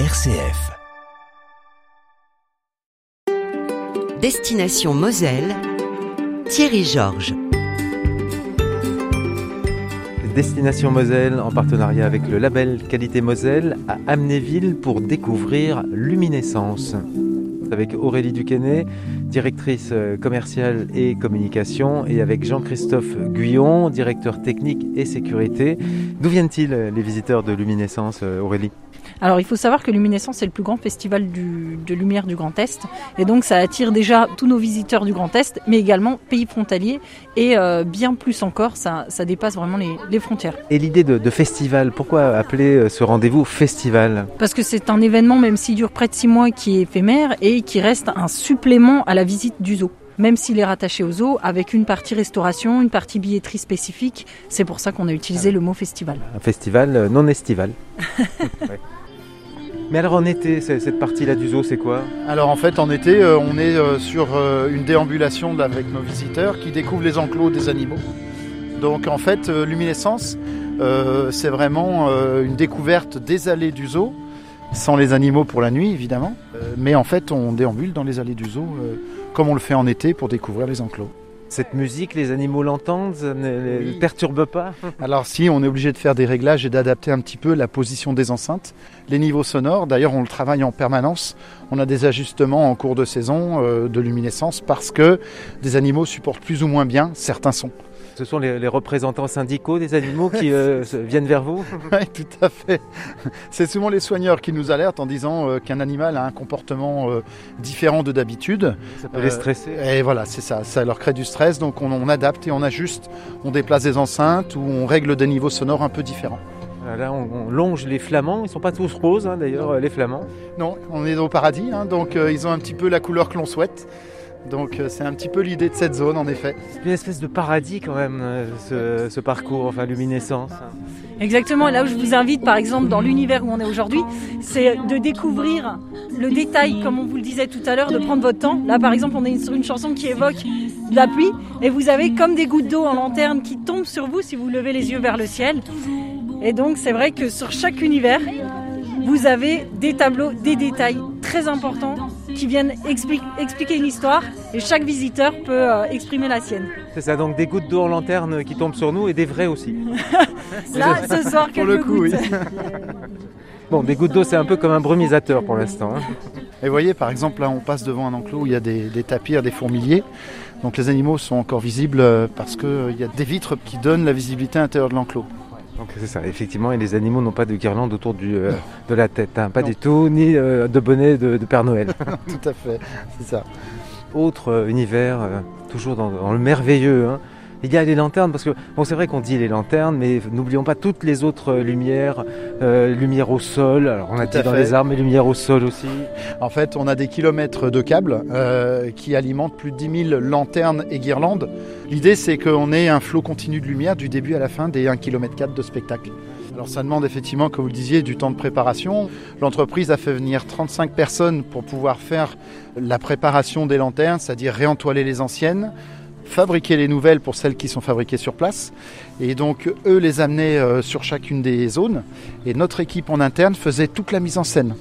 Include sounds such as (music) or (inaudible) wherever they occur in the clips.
RCF. Destination Moselle, Thierry Georges. Destination Moselle en partenariat avec le label Qualité Moselle à Amnéville pour découvrir Luminescence. Avec Aurélie Duquesnet, directrice euh, commerciale et communication, et avec Jean-Christophe Guyon, directeur technique et sécurité. D'où viennent-ils euh, les visiteurs de Luminescence, euh, Aurélie? Alors il faut savoir que Luminescence est le plus grand festival de lumière du Grand Est et donc ça attire déjà tous nos visiteurs du Grand Est mais également pays frontaliers et euh, bien plus encore ça, dépasse vraiment les, frontières. Et l'idée de, festival, pourquoi appeler ce rendez-vous festival? Parce que c'est un événement même s'il dure près de six mois qui est éphémère et qui reste un supplément à la visite du zoo même s'il est rattaché au zoo, avec une partie restauration, une partie billetterie spécifique. C'est pour ça qu'on a utilisé le mot festival. Un festival euh, non estival. (laughs) Mais alors en été, cette partie-là du zoo, c'est quoi? Alors en fait, en été, euh, on est euh, sur une déambulation avec nos visiteurs qui découvrent les enclos des animaux. Donc en fait, Luminescence, c'est vraiment une découverte des allées du zoo, sans les animaux pour la nuit évidemment. mais en fait, on déambule dans les allées du zoo comme on le fait en été pour découvrir les enclos. Cette musique, les animaux l'entendent, ne les perturbe pas? Alors si, on est obligé de faire des réglages et d'adapter un petit peu la position des enceintes, les niveaux sonores. D'ailleurs, on le travaille en permanence. On a des ajustements en cours de saison euh, de luminescence parce que des animaux supportent plus ou moins bien certains sons. Ce sont les, représentants syndicaux des animaux qui euh, (laughs) viennent vers vous? Oui, tout à fait. C'est souvent les soigneurs qui nous alertent en disant euh, qu'un animal a un comportement euh, différent de d'habitude. Ça peut les stresser. Et voilà, c'est ça. Ça leur crée du stress. Donc on, adapte et on ajuste. On déplace des enceintes ou on règle des niveaux sonores un peu différents. Là, on, longe les flamands. Ils ne sont pas tous roses, hein, d'ailleurs, les flamands. Non, on est au paradis, hein, donc ils ont un petit peu la couleur que l'on souhaite. Donc euh, c'est un petit peu l'idée de cette zone en effet. C'est une espèce de paradis quand même euh, ce, parcours, enfin luminescence. Exactement, là où je vous invite par exemple dans l'univers où on est aujourd'hui, c'est de découvrir le détail comme on vous le disait tout à l'heure, de prendre votre temps. Là par exemple on est sur une chanson qui évoque la pluie et vous avez comme des gouttes d'eau en lanterne qui tombent sur vous si vous levez les yeux vers le ciel. Et donc c'est vrai que sur chaque univers, vous avez des tableaux, des détails très importants qui viennent expliquer une histoire et chaque visiteur peut euh, exprimer la sienne. C'est ça, donc des gouttes d'eau en lanterne qui tombent sur nous et des vrais aussi. (laughs) Là, ce soir, quelques pour le coup, gouttes. Oui. (laughs) bon, des gouttes d'eau, c'est un peu comme un brumisateur pour l'instant. Hein. Et vous voyez, par exemple, là, on passe devant un enclos où il y a des, des tapirs, des fourmiliers. Donc les animaux sont encore visibles euh, parce qu'il euh, y a des vitres qui donnent la visibilité intérieure de l'enclos. Donc c'est ça, effectivement, et les animaux n'ont pas de guirlande autour du, euh, de la tête, hein. pas du tout, ni euh, de bonnet de, Père Noël. (laughs) tout à fait, c'est ça. Autre euh, univers, toujours dans, le merveilleux, hein. Il y a les lanternes, parce que bon, c'est vrai qu'on dit les lanternes, mais n'oublions pas toutes les autres lumières, euh, lumière au sol. Alors on a dit dans les arbres, mais lumière au sol aussi. En fait, on a des kilomètres de câbles euh, qui alimentent plus de 10 000 lanternes et guirlandes. L'idée, c'est qu'on ait un flot continu de lumière du début à la fin des 1 km 4 de spectacle. Alors ça demande effectivement, comme vous le disiez, du temps de préparation. L'entreprise a fait venir 35 personnes pour pouvoir faire la préparation des lanternes, c'est-à-dire réentoiler les anciennes, fabriquer les nouvelles pour celles qui sont fabriquées sur place. Et donc, eux les amenaient euh, sur chacune des zones. Et notre équipe en interne faisait toute la mise en scène.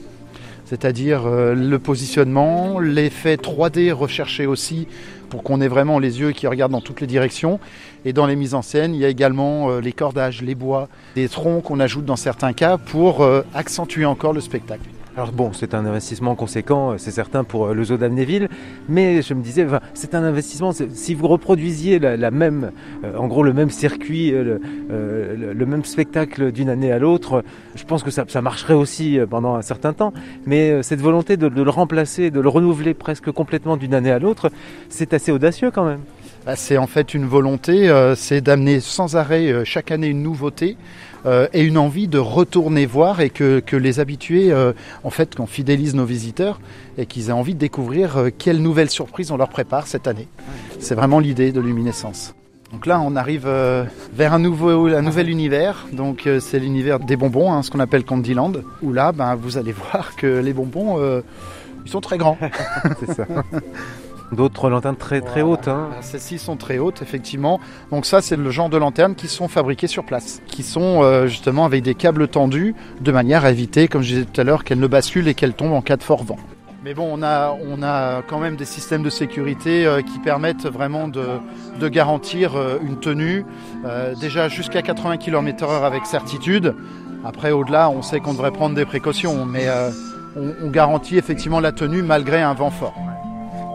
C'est-à-dire euh, le positionnement, l'effet 3D recherché aussi pour qu'on ait vraiment les yeux qui regardent dans toutes les directions. Et dans les mises en scène, il y a également euh, les cordages, les bois, des troncs qu'on ajoute dans certains cas pour accentuer encore le spectacle. Alors bon, c'est un investissement conséquent, euh, c'est certain pour euh, le zoo d'Amnéville, mais je me disais, c'est un investissement. Si vous reproduisiez la, même, euh, en gros, le même circuit, le, même spectacle d'une année à l'autre, je pense que ça, marcherait aussi pendant un certain temps. Mais cette volonté de, le remplacer, de le renouveler presque complètement d'une année à l'autre, c'est assez audacieux quand même. Bah, c'est en fait une volonté, c'est d'amener sans arrêt chaque année une nouveauté. Euh, et une envie de retourner voir et que, les habitués, euh, en fait, qu'on fidélise nos visiteurs et qu'ils aient envie de découvrir euh, quelles nouvelles surprises on leur prépare cette année. C'est vraiment l'idée de Luminescence. Donc là, on arrive vers un, nouveau, un nouvel univers. Donc c'est l'univers des bonbons, hein, ce qu'on appelle Candyland. Où là, ben, vous allez voir que les bonbons, ils sont très grands. (laughs) c'est ça. (laughs) D'autres lanternes très très hautes. hein. Celles-ci sont très hautes, effectivement. Donc ça, c'est le genre de lanternes qui sont fabriquées sur place, qui sont euh, justement avec des câbles tendus, de manière à éviter, comme je disais tout à l'heure, qu'elles ne basculent et qu'elles tombent en cas de fort vent. Mais bon, on a, on a quand même des systèmes de sécurité euh, qui permettent vraiment de, de garantir euh, une tenue, déjà jusqu'à 80 km/h avec certitude. Après, au-delà, on sait qu'on devrait prendre des précautions, mais on, on garantit effectivement la tenue malgré un vent fort.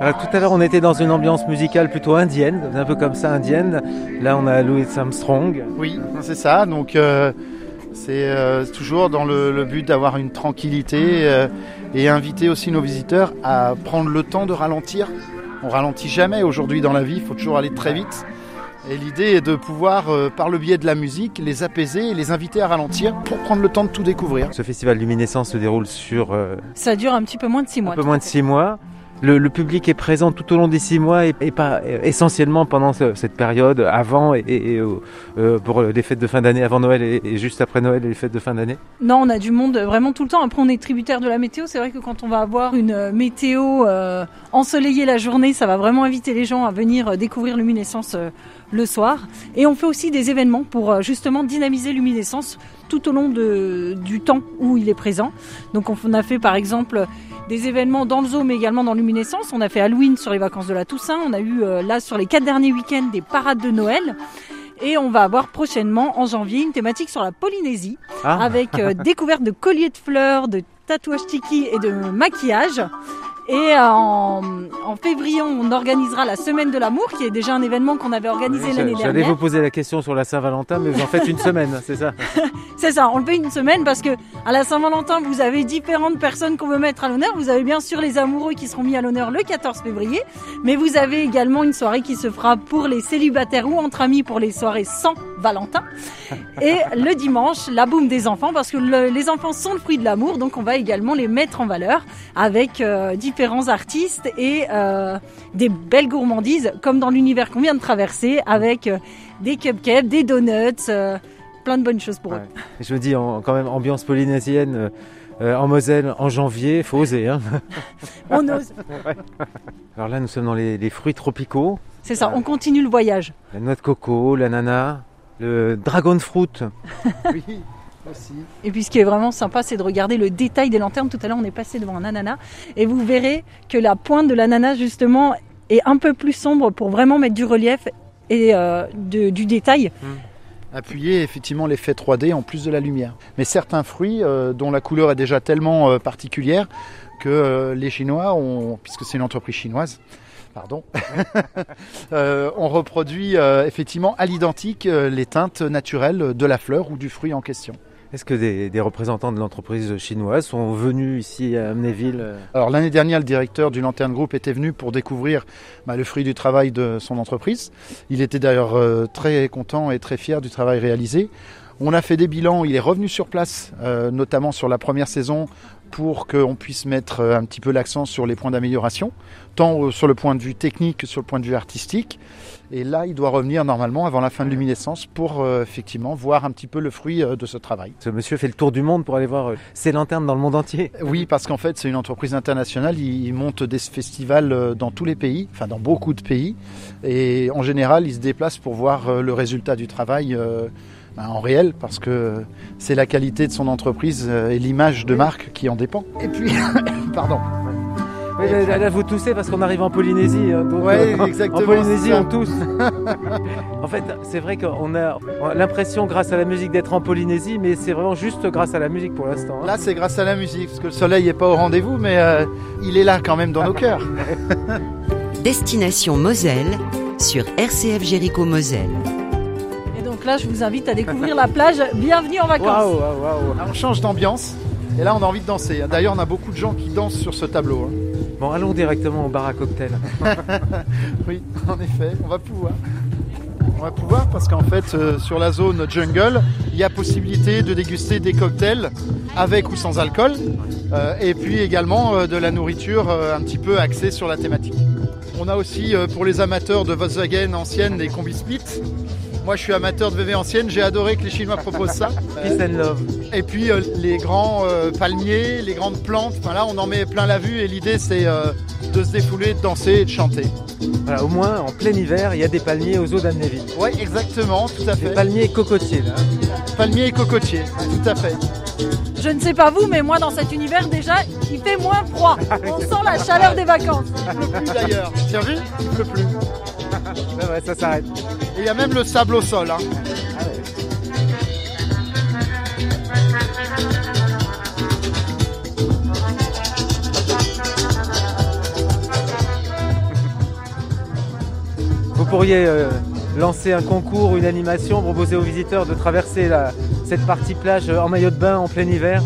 Alors, tout à l'heure, on était dans une ambiance musicale plutôt indienne, un peu comme ça indienne. Là, on a Louis Armstrong. Oui, c'est ça. Donc euh, c'est euh, toujours dans le, le but d'avoir une tranquillité euh, et inviter aussi nos visiteurs à prendre le temps de ralentir. On ralentit jamais aujourd'hui dans la vie, il faut toujours aller très vite. Et l'idée est de pouvoir, euh, par le biais de la musique, les apaiser et les inviter à ralentir pour prendre le temps de tout découvrir. Ce festival Luminescence se déroule sur euh, Ça dure un petit peu moins de six mois. un peu moins de six mois. Le, public est présent tout au long des six mois et, pas essentiellement pendant ce- cette période, avant et, euh, pour les fêtes de fin d'année, avant Noël et, juste après Noël et les fêtes de fin d'année. Non, on a du monde vraiment tout le temps. Après, on est tributaire de la météo. C'est vrai que quand on va avoir une euh, météo euh, ensoleillée la journée, ça va vraiment inviter les gens à venir découvrir Luminescence le soir. Et on fait aussi des événements pour justement dynamiser Luminescence tout au long de, du temps où il est présent. Donc, on on a fait par exemple des événements dans le zoo, mais également dans Luminescence. On a fait Halloween sur les vacances de la Toussaint. On a eu euh, là sur les quatre derniers week-ends des parades de Noël. Et on va avoir prochainement en janvier une thématique sur la Polynésie Ah, avec euh, (laughs) découverte de colliers de fleurs, de tatouages tiki et de maquillage. Et euh, en, en février, on organisera la semaine de l'amour, qui est déjà un événement qu'on avait organisé oui, l'année J'allais dernière. vous poser la question sur la Saint-Valentin, mais vous en faites une semaine, c'est ça (laughs) C'est ça, on le fait une semaine parce que à la Saint-Valentin, vous avez différentes personnes qu'on veut mettre à l'honneur. Vous avez bien sûr les amoureux qui seront mis à l'honneur le 14 février, mais vous avez également une soirée qui se fera pour les célibataires ou entre amis pour les soirées sans Valentin. Et le dimanche, la boum des enfants, parce que le- les enfants sont le fruit de l'amour, donc on va également les mettre en valeur avec euh, différents artistes et euh, des belles gourmandises, comme dans l'univers qu'on vient de traverser, avec euh, des cupcakes, des donuts, euh, plein de bonnes choses pour eux. Je me dis, en- quand même, ambiance polynésienne euh, en Moselle en janvier, faut oser. Hein (laughs) On ose. Alors là, nous sommes dans les, les fruits tropicaux, C'est ça, on continue le voyage. la noix de coco, l'ananas, le dragon fruit. (laughs) Oui, aussi. Et puis ce qui est vraiment sympa, c'est de regarder le détail des lanternes. Tout à l'heure, on est passé devant un ananas et vous verrez que la pointe de l'ananas, justement, est un peu plus sombre pour vraiment mettre du relief et euh, de- du détail. appuyer effectivement l'effet 3D en plus de la lumière. Mais certains fruits euh, dont la couleur est déjà tellement euh, particulière que euh, les Chinois, ont, puisque c'est une entreprise chinoise, pardon, (laughs) on reproduit effectivement à l'identique les teintes naturelles de la fleur ou du fruit en question. Est-ce que des, représentants de l'entreprise chinoise sont venus ici à Amnéville euh, Alors l'année dernière, le directeur du Lanterne Group était venu pour découvrir bah, le fruit du travail de son entreprise. Il était d'ailleurs euh, très content et très fier du travail réalisé. On a fait des bilans, il est revenu sur place, euh, notamment sur la première saison, pour qu'on puisse mettre euh, un petit peu l'accent sur les points d'amélioration, tant euh, sur le point de vue technique que sur le point de vue artistique. Et là, il doit revenir normalement avant la fin de luminescence pour euh, effectivement voir un petit peu le fruit euh, de ce travail. Ce monsieur fait le tour du monde pour aller voir euh, ses lanternes dans le monde entier. Oui, parce qu'en fait, c'est une entreprise internationale. Il il monte des festivals dans tous les pays, enfin dans beaucoup de pays. Et en général, il se déplace pour voir le résultat du travail en réel, parce que c'est la qualité de son entreprise euh, et l'image de marque qui en dépend. Et puis, (laughs) pardon. Oui, là, là, là, vous toussez parce qu'on arrive en Polynésie. hein, donc, Ouais, euh, exactement, En Polynésie, on tousse. (laughs) en fait, c'est vrai qu'on a on a l'impression, grâce à la musique, d'être en Polynésie, mais c'est vraiment juste grâce à la musique pour l'instant. hein. Là, c'est grâce à la musique, parce que le soleil n'est pas au rendez-vous, mais euh, il est là quand même dans nos cœurs. (laughs) Destination Moselle sur RCF Jéricho Moselle. Là, je vous invite à découvrir la plage. Bienvenue en vacances. Waouh, waouh, waouh. Là, on change d'ambiance. Et là, on a envie de danser. D'ailleurs, on a beaucoup de gens qui dansent sur ce tableau. hein. Bon, allons directement au bar à cocktail. (laughs) Oui, en effet, on va pouvoir. On va pouvoir parce qu'en fait, euh, sur la zone jungle, il y a possibilité de déguster des cocktails avec ou sans alcool, euh, et puis également euh, de la nourriture euh, un petit peu axée sur la thématique. On a aussi euh, pour les amateurs de Volkswagen ancienne des combi split. Moi, je suis amateur de VV ancienne. J'ai adoré que les Chinois proposent ça. (laughs) Peace and love. Et puis euh, les grands euh, palmiers, les grandes plantes. Enfin là, on en met plein la vue. Et l'idée, c'est euh, de se défouler, de danser et de chanter. Voilà, au moins, en plein hiver, il y a des palmiers aux eaux d'Amnéville. Oui, exactement, tout à Des fait. palmiers et cocotiers, là. Palmiers et cocotiers, tout à fait. Je ne sais pas vous, mais moi dans cet univers déjà, il fait moins froid. (laughs) On sent la chaleur des vacances. Il pleut plus d'ailleurs. Tiens vu Il pleut plus. Ouais, ouais, ça s'arrête. Et il y a même le sable au sol. hein. (laughs) Vous pourriez euh, lancer un concours, une animation, proposer aux visiteurs de traverser la- cette partie plage euh, en maillot de bain en plein hiver.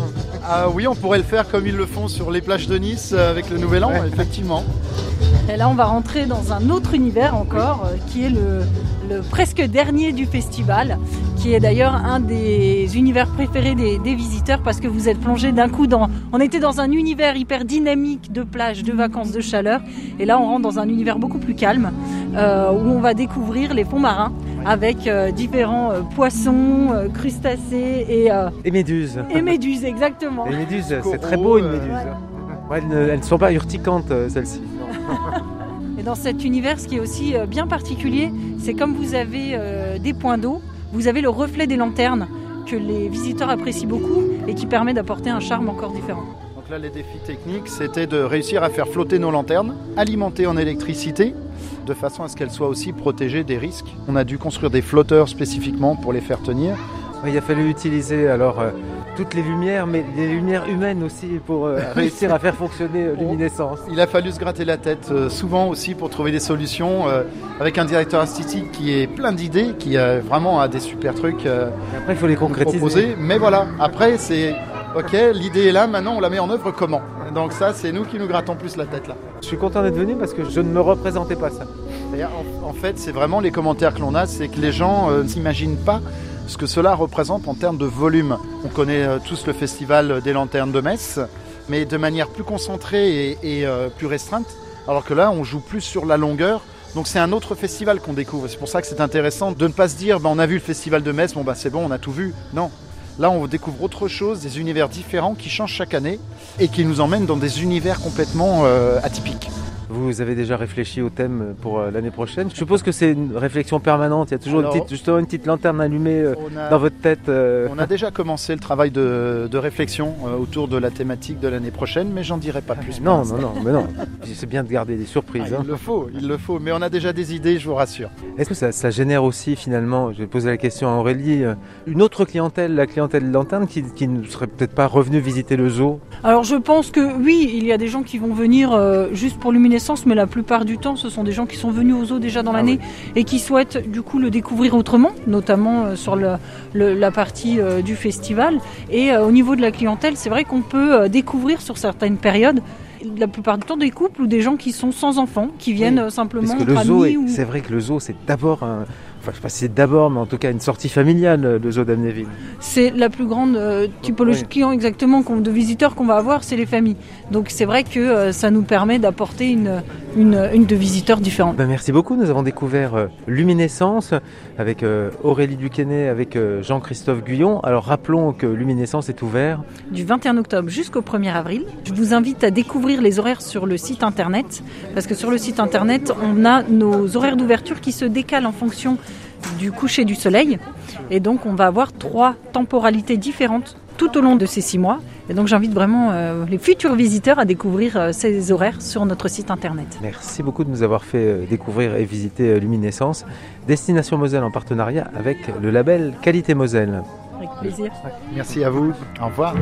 Ah oui, on pourrait le faire comme ils le font sur les plages de Nice euh, avec le Nouvel An, Ouais. effectivement. Et là, on va rentrer dans un autre univers encore, euh, qui est le, le presque dernier du festival, qui est d'ailleurs un des univers préférés des, des visiteurs parce que vous êtes plongé d'un coup dans. On était dans un univers hyper dynamique de plage, de vacances, de chaleur, et là, on rentre dans un univers beaucoup plus calme euh, où on va découvrir les fonds marins avec euh, différents euh, poissons, euh, crustacés et, euh, Et méduses. et méduses, exactement. Les méduses, c'est très beau une méduse. Ouais. Ouais, elles, ne, elles sont pas urticantes, celles-ci. (laughs) Et dans cet univers, ce qui est aussi euh, bien particulier, c'est comme vous avez euh, des points d'eau, vous avez le reflet des lanternes que les visiteurs apprécient beaucoup et qui permet d'apporter un charme encore différent. Donc là, les défis techniques, c'était de réussir à faire flotter nos lanternes, alimentées en électricité, de façon à ce qu'elles soient aussi protégées des risques. On a dû construire des flotteurs spécifiquement pour les faire tenir. Il a fallu utiliser alors euh, toutes les lumières, mais les lumières humaines aussi pour euh, (laughs) réussir à faire fonctionner euh, luminescence. Il a fallu se gratter la tête euh, souvent aussi pour trouver des solutions euh, avec un directeur artistique qui est plein d'idées, qui euh, vraiment a des super trucs après, il faut les concrétiser. proposer. Mais voilà, après c'est ok, l'idée est là, maintenant on la met en œuvre comment? Donc ça, c'est nous qui nous grattons plus la tête là. Je suis content d'être venu parce que je ne me représentais pas ça. D'ailleurs, En, en fait, c'est vraiment les commentaires que l'on a, c'est que les gens ne s'imaginent pas ce que cela représente en termes de volume. On connaît euh, tous le festival des lanternes de Metz, mais de manière plus concentrée et, euh, plus restreinte, alors que là, on joue plus sur la longueur. Donc c'est un autre festival qu'on découvre. C'est pour ça que c'est intéressant de ne pas se dire, bah, on a vu le festival de Metz, bon bah c'est bon, on a tout vu. Non. Là, on découvre autre chose, des univers différents qui changent chaque année et qui nous emmènent dans des univers complètement euh, atypiques. Vous avez déjà réfléchi au thème pour euh, l'année prochaine. Je suppose que c'est une réflexion permanente. Il y a toujours Alors- une petite, justement une petite lanterne allumée euh, a- dans votre tête. euh. On a déjà commencé le travail de, de réflexion autour de la thématique de l'année prochaine, mais j'en dirai pas plus. Non, non, non, mais non. C'est bien de garder des Ah, surprises. hein. il le faut, il le faut, mais on a déjà des idées, je vous rassure. Est-ce que ça, ça génère aussi finalement, je vais poser la question à Aurélie, une autre clientèle, la clientèle lanterne, qui, qui ne serait peut-être pas revenue visiter le zoo? Alors je pense que oui, il y a des gens qui vont venir euh, juste pour luminescence, mais la plupart du temps, ce sont des gens qui sont venus aux eaux déjà dans Ah l'année et qui souhaitent du coup le découvrir autrement, notamment euh, sur le- le- la partie euh, du festival. Et euh, au niveau de la clientèle, c'est vrai qu'on peut découvrir sur certaines périodes, la plupart du temps, des couples ou des gens qui sont sans enfants, qui viennent Oui, simplement Parce que entre le zoo, ou- c'est vrai que le zoo, c'est d'abord un. Enfin, je sais pas si c'est d'abord, mais en tout cas une sortie familiale, euh, le zoo d'Amnéville. C'est la plus grande euh, typologie Oui. de clients exactement de visiteurs qu'on va avoir, c'est les familles. Donc c'est vrai que euh, ça nous permet d'apporter une, une, une de visiteurs différente. Ben, merci beaucoup. Nous avons découvert euh, Luminescence avec euh, Aurélie Duquesnet, avec euh, Jean-Christophe Guyon. Alors rappelons que Luminescence est ouvert. Du 21 octobre jusqu'au 1er avril. Je vous invite à découvrir les horaires sur le site internet, parce que sur le site internet, on a nos horaires d'ouverture qui se décalent en fonction du coucher du soleil. Et donc on va avoir trois temporalités différentes tout au long de ces six mois. Et donc j'invite vraiment euh, les futurs visiteurs à découvrir euh, ces horaires sur notre site internet. Merci beaucoup de nous avoir fait euh, découvrir et visiter Luminescence. Destination Moselle en partenariat avec le label Qualité Moselle. Avec plaisir. Merci à vous, au revoir.